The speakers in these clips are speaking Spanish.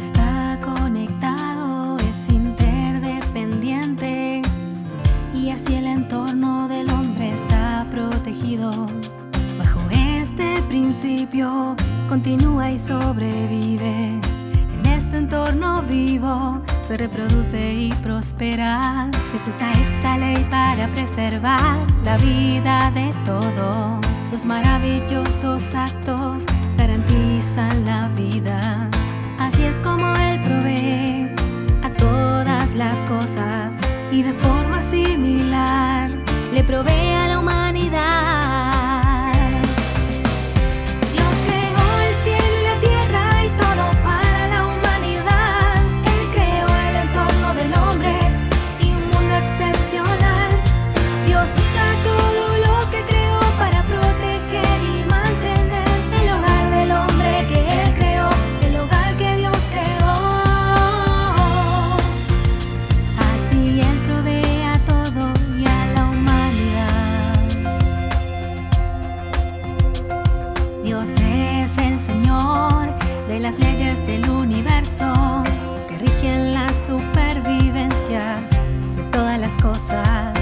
está conectado, es interdependiente y así el entorno del hombre está protegido. Bajo este principio continúa y sobrevive. En este entorno vivo se reproduce y prospera. Jesús usa esta ley para preservar la vida de todos. Sus maravillosos actos garantizan la vida. Como Él provee a todas las cosas y de forma similar le provee de las leyes del universo que rigen la supervivencia de todas las cosas.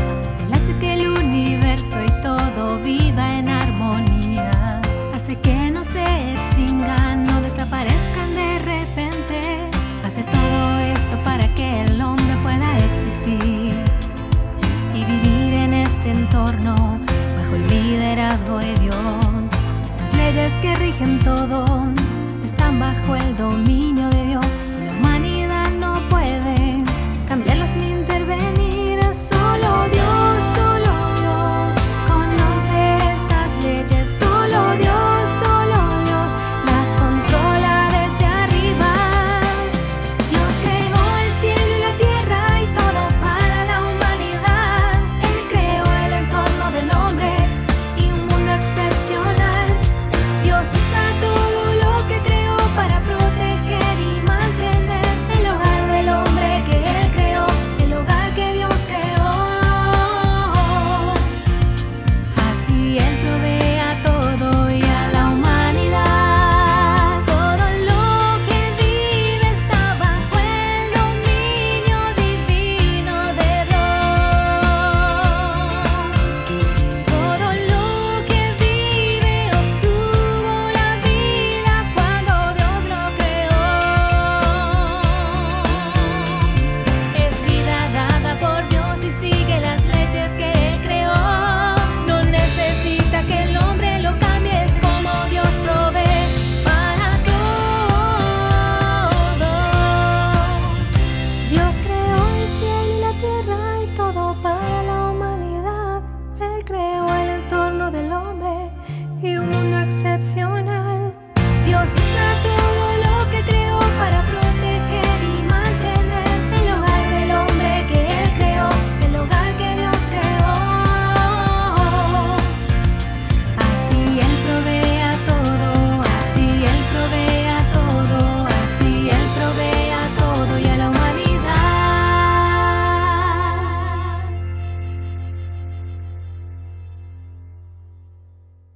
Él hace que el universo y todo viva en armonía. Hace que no se extingan, no desaparezcan de repente. Hace todo esto para que el hombre pueda existir y vivir en este entorno bajo el liderazgo de Dios. Las leyes que rigen todo bajo el dominio de